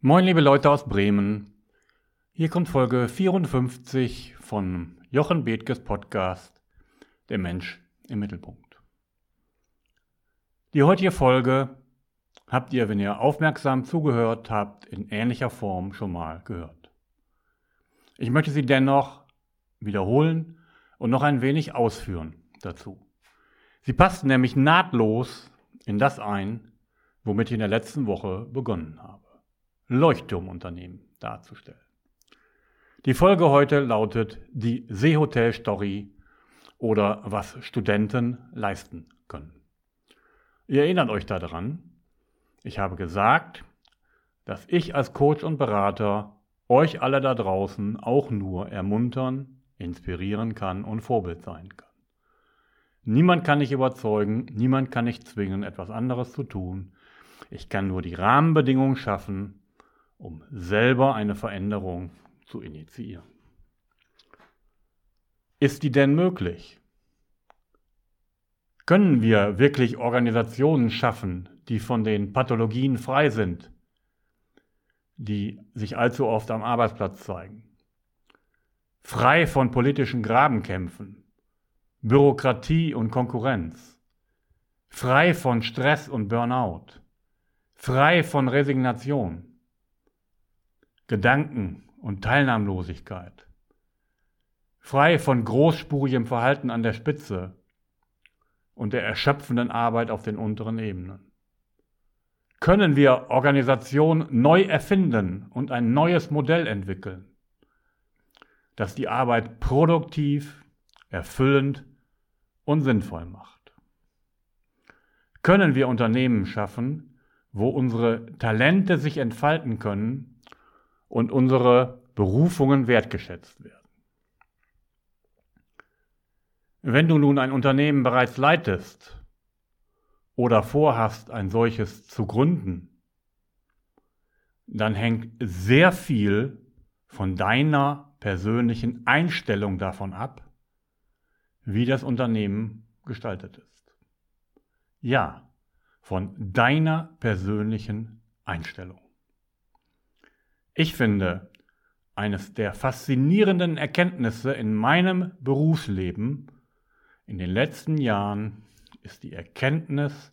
Moin liebe Leute aus Bremen. Hier kommt Folge 54 von Jochen Bethkes Podcast Der Mensch im Mittelpunkt. Die heutige Folge habt ihr, wenn ihr aufmerksam zugehört habt, in ähnlicher Form schon mal gehört. Ich möchte sie dennoch wiederholen und noch ein wenig ausführen dazu. Sie passt nämlich nahtlos in das ein, womit ich in der letzten Woche begonnen habe. Leuchtturmunternehmen darzustellen. Die Folge heute lautet die Seehotel-Story oder was Studenten leisten können. Ihr erinnert euch daran, ich habe gesagt, dass ich als Coach und Berater euch alle da draußen auch nur ermuntern, inspirieren kann und Vorbild sein kann. Niemand kann dich überzeugen, niemand kann dich zwingen, etwas anderes zu tun. Ich kann nur die Rahmenbedingungen schaffen, um selber eine Veränderung zu initiieren. Ist die denn möglich? Können wir wirklich Organisationen schaffen, die von den Pathologien frei sind, die sich allzu oft am Arbeitsplatz zeigen? Frei von politischen Grabenkämpfen, Bürokratie und Konkurrenz, frei von Stress und Burnout, frei von Resignation, Gedanken und Teilnahmlosigkeit, frei von großspurigem Verhalten an der Spitze und der erschöpfenden Arbeit auf den unteren Ebenen. Können wir Organisation neu erfinden und ein neues Modell entwickeln, das die Arbeit produktiv, erfüllend und sinnvoll macht? Können wir Unternehmen schaffen, wo unsere Talente sich entfalten können und unsere Berufungen wertgeschätzt werden. Wenn du nun ein Unternehmen bereits leitest oder vorhast, ein solches zu gründen, dann hängt sehr viel von deiner persönlichen Einstellung davon ab, wie das Unternehmen gestaltet ist. Ja, von deiner persönlichen Einstellung. Ich finde, eines der faszinierenden Erkenntnisse in meinem Berufsleben in den letzten Jahren ist die Erkenntnis,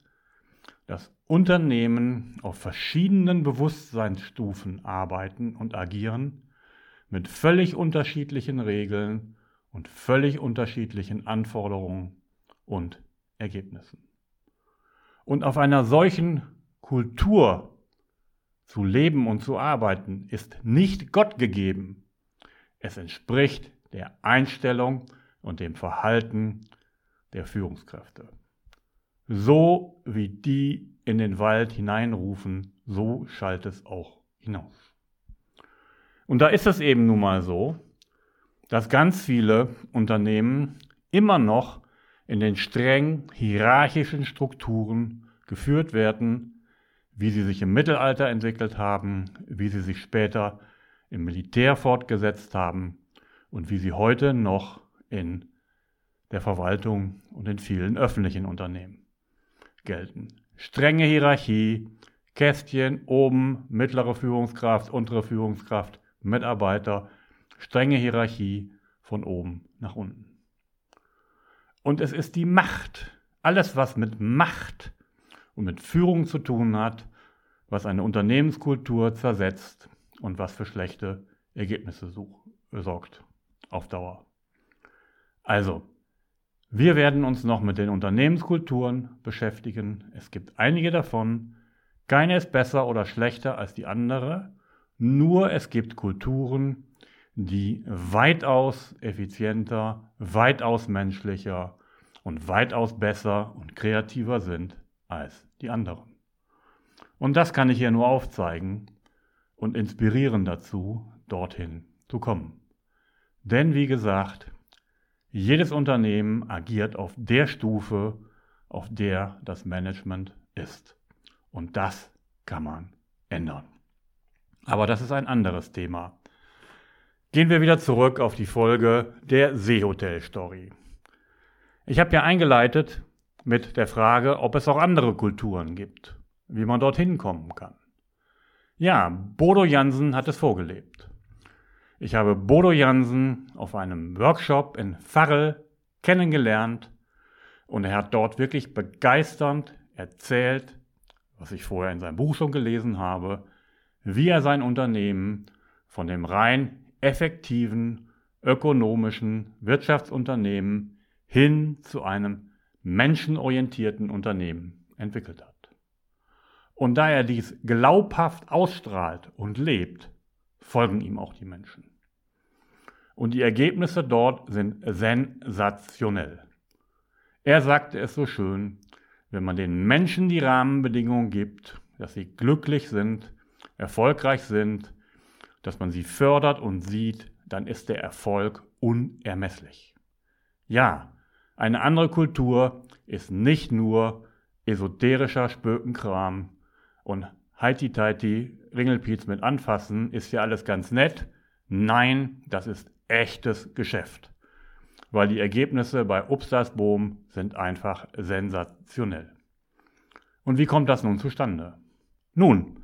dass Unternehmen auf verschiedenen Bewusstseinsstufen arbeiten und agieren, mit völlig unterschiedlichen Regeln und völlig unterschiedlichen Anforderungen und Ergebnissen. Und auf einer solchen Kultur zu leben und zu arbeiten ist nicht Gott gegeben. Es entspricht der Einstellung und dem Verhalten der Führungskräfte. So wie die in den Wald hineinrufen, so schallt es auch hinaus. Und da ist es eben nun mal so, dass ganz viele Unternehmen immer noch in den streng hierarchischen Strukturen geführt werden, wie sie sich im Mittelalter entwickelt haben, wie sie sich später im Militär fortgesetzt haben und wie sie heute noch in der Verwaltung und in vielen öffentlichen Unternehmen gelten. Strenge Hierarchie, Kästchen, oben mittlere Führungskraft, untere Führungskraft, Mitarbeiter, strenge Hierarchie von oben nach unten. Und es ist die Macht, alles was mit Macht und mit Führung zu tun hat, was eine Unternehmenskultur zersetzt und was für schlechte Ergebnisse sorgt auf Dauer. Also, wir werden uns noch mit den Unternehmenskulturen beschäftigen. Es gibt einige davon. Keine ist besser oder schlechter als die andere. Nur es gibt Kulturen, die weitaus effizienter, weitaus menschlicher und weitaus besser und kreativer sind als die anderen. Und das kann ich hier nur aufzeigen und inspirieren dazu, dorthin zu kommen. Denn wie gesagt, jedes Unternehmen agiert auf der Stufe, auf der das Management ist. Und das kann man ändern. Aber das ist ein anderes Thema. Gehen wir wieder zurück auf die Folge der Seehotel-Story. Ich habe ja eingeleitet mit der Frage, ob es auch andere Kulturen gibt, wie man dorthin kommen kann. Ja, Bodo Jansen hat es vorgelebt. Ich habe Bodo Jansen auf einem Workshop in Farrell kennengelernt und er hat dort wirklich begeisternd erzählt, was ich vorher in seinem Buch schon gelesen habe, wie er sein Unternehmen von dem rein effektiven, ökonomischen Wirtschaftsunternehmen hin zu einem menschenorientierten Unternehmen entwickelt hat. Und da er dies glaubhaft ausstrahlt und lebt, folgen ihm auch die Menschen. Und die Ergebnisse dort sind sensationell. Er sagte es so schön, wenn man den Menschen die Rahmenbedingungen gibt, dass sie glücklich sind, erfolgreich sind, dass man sie fördert und sieht, dann ist der Erfolg unermesslich. Ja, eine andere Kultur ist nicht nur esoterischer Spökenkram und heiti-teiti Ringelpiez mit anfassen, ist ja alles ganz nett. Nein, das ist echtes Geschäft. Weil die Ergebnisse bei Upstasboom sind einfach sensationell. Und wie kommt das nun zustande? Nun,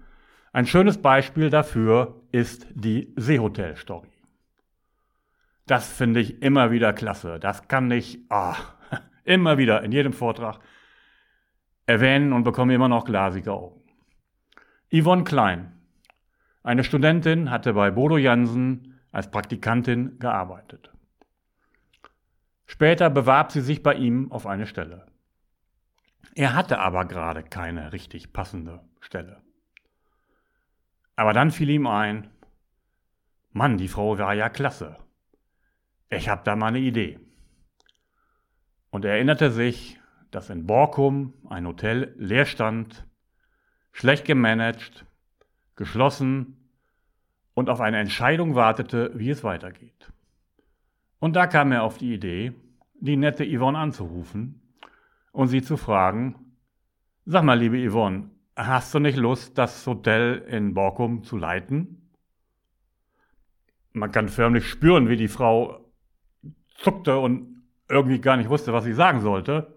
ein schönes Beispiel dafür ist die Seehotel-Story. Das finde ich immer wieder klasse. Das kann ich oh, immer wieder in jedem Vortrag erwähnen und bekomme immer noch glasige Augen. Yvonne Klein, eine Studentin, hatte bei Bodo Jansen als Praktikantin gearbeitet. Später bewarb sie sich bei ihm auf eine Stelle. Er hatte aber gerade keine richtig passende Stelle. Aber dann fiel ihm ein, Mann, die Frau war ja klasse. Ich habe da mal eine Idee. Und er erinnerte sich, dass in Borkum ein Hotel leer stand, schlecht gemanagt, geschlossen und auf eine Entscheidung wartete, wie es weitergeht. Und da kam er auf die Idee, die nette Yvonne anzurufen und sie zu fragen, sag mal, liebe Yvonne, hast du nicht Lust, das Hotel in Borkum zu leiten? Man kann förmlich spüren, wie die Frau zuckte und irgendwie gar nicht wusste, was sie sagen sollte.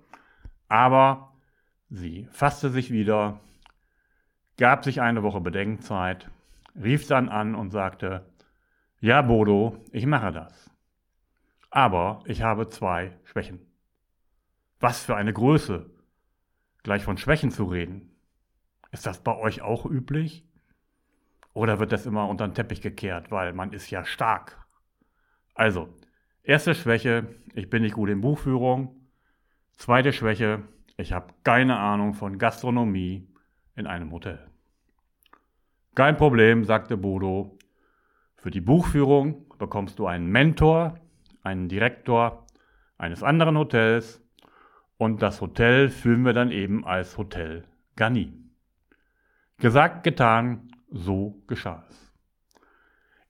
Aber sie fasste sich wieder, gab sich eine Woche Bedenkzeit, rief dann an und sagte, ja Bodo, ich mache das. Aber ich habe zwei Schwächen. Was für eine Größe, gleich von Schwächen zu reden. Ist das bei euch auch üblich? Oder wird das immer unter den Teppich gekehrt, weil man ist ja stark? Also, erste Schwäche, ich bin nicht gut in Buchführung. Zweite Schwäche, ich habe keine Ahnung von Gastronomie in einem Hotel. Kein Problem, sagte Bodo. Für die Buchführung bekommst du einen Mentor, einen Direktor eines anderen Hotels und das Hotel führen wir dann eben als Hotel Garni. Gesagt, getan, so geschah es.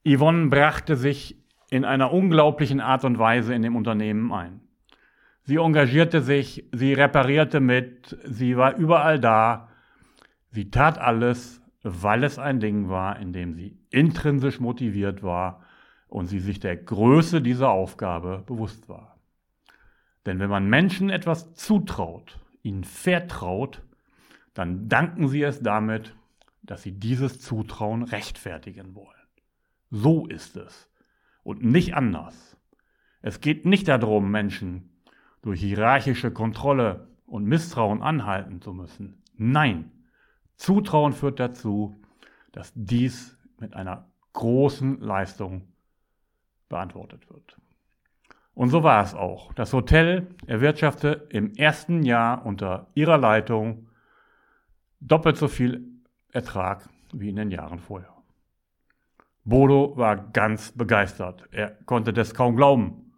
Yvonne brachte sich in einer unglaublichen Art und Weise in dem Unternehmen ein. Sie engagierte sich, sie reparierte mit, sie war überall da, sie tat alles, weil es ein Ding war, in dem sie intrinsisch motiviert war und sie sich der Größe dieser Aufgabe bewusst war. Denn wenn man Menschen etwas zutraut, ihnen vertraut, dann danken sie es damit, dass sie dieses Zutrauen rechtfertigen wollen. So ist es und nicht anders. Es geht nicht darum, Menschen durch hierarchische Kontrolle und Misstrauen anhalten zu müssen. Nein, Zutrauen führt dazu, dass dies mit einer großen Leistung beantwortet wird. Und so war es auch. Das Hotel erwirtschaftete im ersten Jahr unter ihrer Leitung doppelt so viel Ertrag wie in den Jahren vorher. Bodo war ganz begeistert. Er konnte das kaum glauben,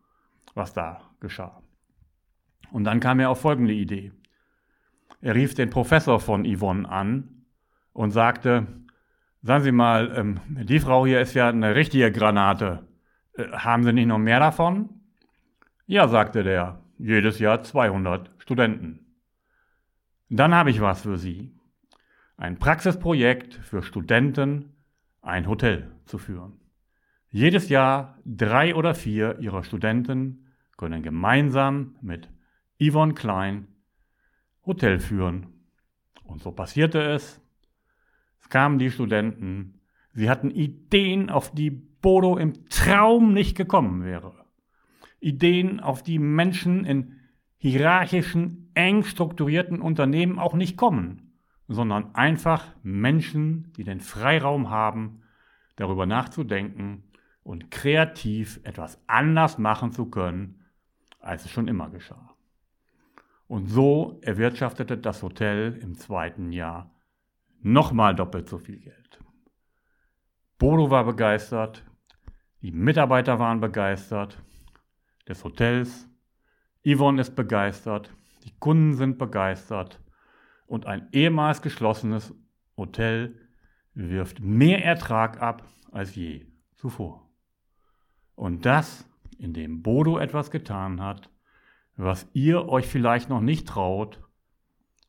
was da geschah. Und dann kam er auf folgende Idee. Er rief den Professor von Yvonne an und sagte, sagen Sie mal, ähm, die Frau hier ist ja eine richtige Granate. Äh, haben Sie nicht noch mehr davon? Ja, sagte der, jedes Jahr 200 Studenten. Dann habe ich was für Sie. Ein Praxisprojekt für Studenten, ein Hotel zu führen. Jedes Jahr drei oder vier ihrer Studenten können gemeinsam mit Yvonne Klein Hotel führen. Und so passierte es. Es kamen die Studenten. Sie hatten Ideen, auf die Bodo im Traum nicht gekommen wäre. Ideen, auf die Menschen in hierarchischen, eng strukturierten Unternehmen auch nicht kommen, sondern einfach Menschen, die den Freiraum haben, darüber nachzudenken und kreativ etwas anders machen zu können, als es schon immer geschah. Und so erwirtschaftete das Hotel im zweiten Jahr nochmal doppelt so viel Geld. Bodo war begeistert, die Mitarbeiter waren begeistert, des Hotels, Yvonne ist begeistert, die Kunden sind begeistert und ein ehemals geschlossenes Hotel wirft mehr Ertrag ab als je zuvor. Und das, indem Bodo etwas getan hat, was ihr euch vielleicht noch nicht traut,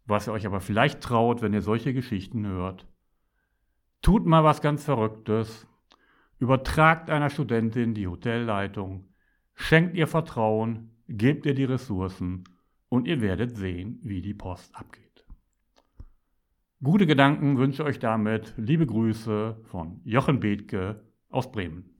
was ihr euch aber vielleicht traut, wenn ihr solche Geschichten hört. Tut mal was ganz Verrücktes, übertragt einer Studentin die Hotelleitung, schenkt ihr Vertrauen, gebt ihr die Ressourcen und ihr werdet sehen, wie die Post abgeht. Gute Gedanken wünsche euch damit liebe Grüße von Jochen Bethke aus Bremen.